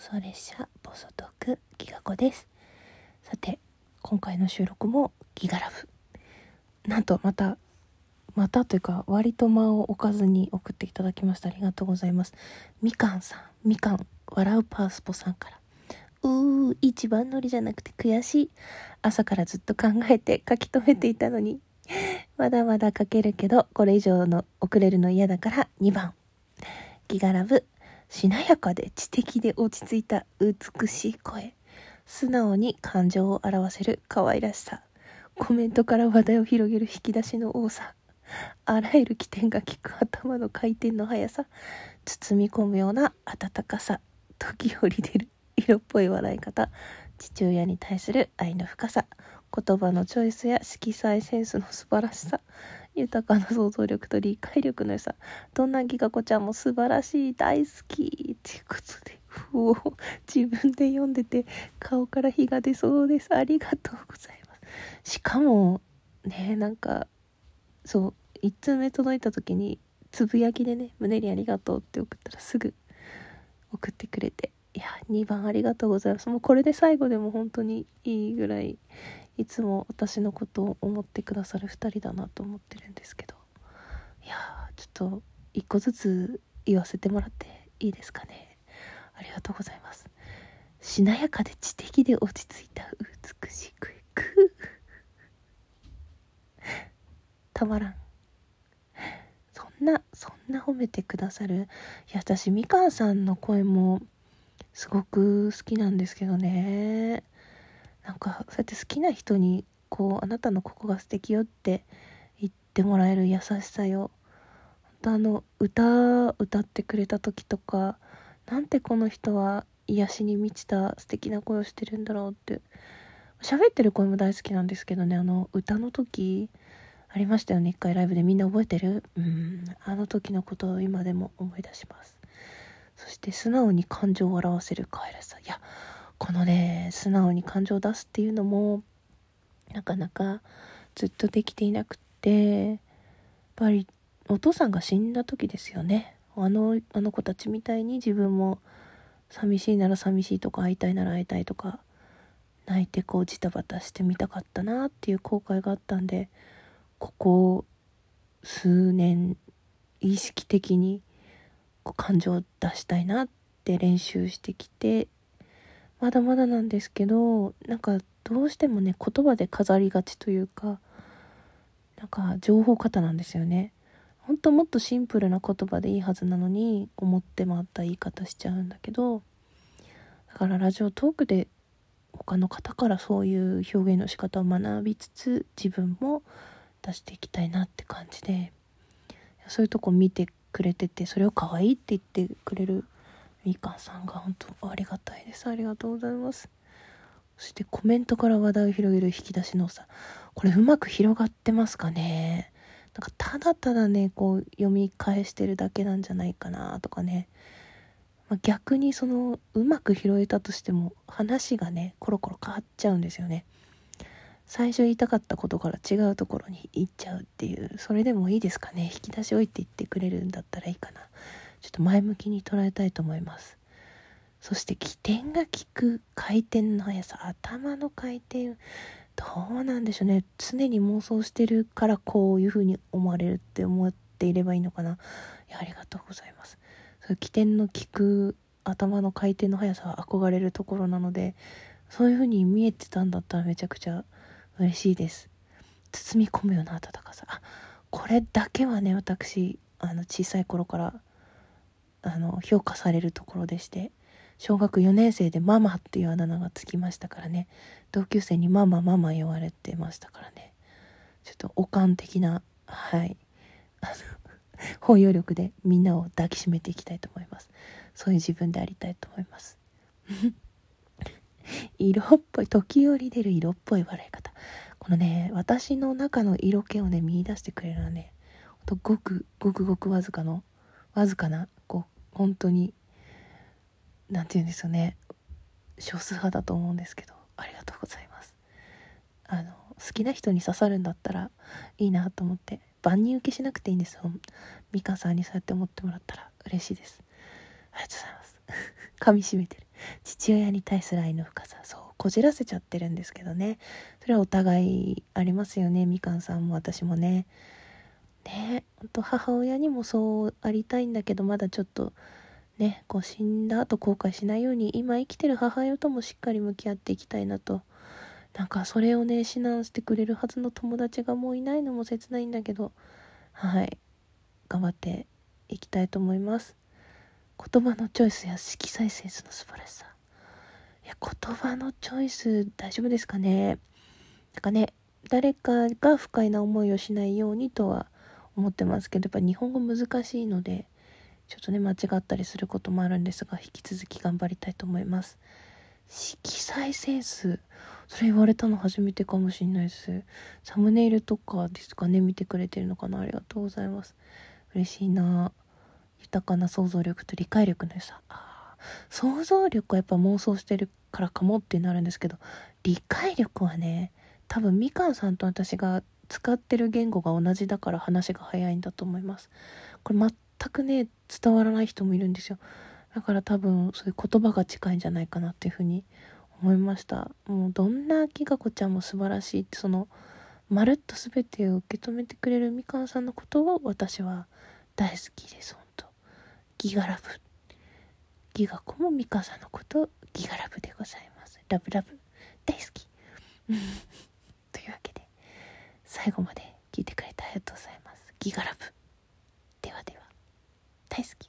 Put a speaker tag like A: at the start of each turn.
A: 送列車ボソトークギガ子です。さて今回の収録もギガラブなんとまたまたというか割と間を置かずに送っていただきました。ありがとうございます。みかんさんみかん笑うパースポさんから。うー一番乗りじゃなくて悔しい。朝からずっと考えて書き留めていたのに。まだまだ書けるけどこれ以上の遅れるの嫌だから2番。ギガラブしなやかで知的で落ち着いた美しい声。素直に感情を表せる可愛らしさ。コメントから話題を広げる引き出しの多さ。あらゆる起点が利く頭の回転の速さ。包み込むような温かさ。時折出る色っぽい笑い方。父親に対する愛の深さ。言葉のチョイスや色彩センスの素晴らしさ。豊かな想像力と理解力の良さ。どんなギガ子ちゃんも素晴らしい大好きっていうことで。ふお。自分で読んでて顔から火が出そうです。ありがとうございます。しかもねなんかそう1通目届いた時につぶやきでね「胸にありがとう」って送ったらすぐ送ってくれて。いや2番ありがとうございます。もうこれで最後でも本当にいいぐらいいつも私のことを思ってくださる2人だなと思ってるんですけど。いやちょっと1個ずつ言わせてもらっていいですかね。ありがとうございます。しなやかで知的で落ち着いた美しくいくたまらん。そんなそんな褒めてくださるいや私みかんさんの声もすごく好きなんですけどね。なんかそうやって好きな人にこうあなたのここが素敵よって言ってもらえる優しさよ。あの歌歌ってくれた時とかなんてこの人は癒しに満ちた素敵な声をしてるんだろうって。喋ってる声も大好きなんですけどねあの歌の時ありましたよね一回ライブで。みんな覚えてる？うん。あの時のことを今でも思い出します。そして素直に感情を表せる可愛らしさいやこのね素直に感情を出すっていうのもなかなかずっとできていなくってやっぱりお父さんが死んだ時ですよね。あのあの子たちみたいに自分も寂しいなら寂しいとか会いたいなら会いたいとか泣いてこうジタバタしてみたかったなっていう後悔があったんでここ数年意識的に感情を出したいなって練習してきてまだまだなんですけどなんかどうしてもね言葉で飾りがちというかなんか情報型なんですよね。ほんともっとシンプルな言葉でいいはずなのに思って回った言い方しちゃうんだけどだからラジオトークで他の方からそういう表現の仕方を学びつつ自分も出していきたいなって感じでそういうとこ見てくれててそれを可愛いって言ってくれるみかんさんが本当ありがたいです。ありがとうございます。そしてコメントから話題を広げる引き出しのさこれうまく広がってますかね？なんかただただねこう読み返してるだけなんじゃないかなとかね、まあ、逆にそのうまく拾えたとしても話がねコロコロ変わっちゃうんですよね。最初言いたかったことから違うところに行っちゃうっていう。それでもいいですかね？引き出し置いて言ってくれるんだったらいいかな。ちょっと前向きに捉えたいと思います。そして起点が効く回転の速さ頭の回転どうなんでしょうね。常に妄想してるからこういう風に思われるって思っていればいいのかな。いやありがとうございます。そう起点の効く頭の回転の速さは憧れるところなのでそういう風に見えてたんだったらめちゃくちゃ嬉しいです。包み込むような温かさ。あこれだけはね私あの小さい頃からあの評価されるところでして小学4年生でママっていうあだ名がつきましたからね。同級生にママママ言われてましたからね。ちょっとおかん的なはい。あの包容力でみんなを抱きしめていきたいと思います。そういう自分でありたいと思います。色っぽい時折出る色っぽい笑い方。このね私の中の色気をね見出してくれるのはねほんとごくごくごくわずかのわずかな本当に何て言うんですよね。少数派だと思うんですけどありがとうございます。あの好きな人に刺さるんだったらいいなと思って万人受けしなくていいんですよ。美香さんにそうやって思ってもらったら嬉しいです。ありがとうございます。噛みしめてる。父親に対する愛の深さそうこじらせちゃってるんですけどね。それはお互いありますよね。みかんさんも私もね。ね。ほんと母親にもそうありたいんだけどまだちょっとねこう死んだ後後悔しないように今生きてる母親ともしっかり向き合っていきたいなと。なんかそれをね指南してくれるはずの友達がもういないのも切ないんだけどはい。頑張っていきたいと思います。言葉のチョイスや色彩センスの素晴らしさ。いや言葉のチョイス大丈夫ですかね？なんかね誰かが不快な思いをしないようにとは思ってますけどやっぱ日本語難しいのでちょっとね間違ったりすることもあるんですが引き続き頑張りたいと思います。色彩センスそれ言われたの初めてかもしんないです。サムネイルとかですかね見てくれてるのかな。ありがとうございます。嬉しいな。豊かな想像力と理解力の良さ。想像力はやっぱ妄想してるからかもってなるんですけど理解力はね多分みかんさんと私が使ってる言語が同じだから話が早いんだと思います。これ全くね伝わらない人もいるんですよ。だから多分そういう言葉が近いんじゃないかなっていうふうに思いました。もうどんなきがこちゃんも素晴らしいってそのまるっと全てを受け止めてくれるみかんさんのことを私は大好きです本当ギガラブ。ギガ子もみかんさんのことギガラブでございます。ラブラブ。大好き。最後まで聞いてくれてありがとうございます。ギガラブ。ではでは。大好き。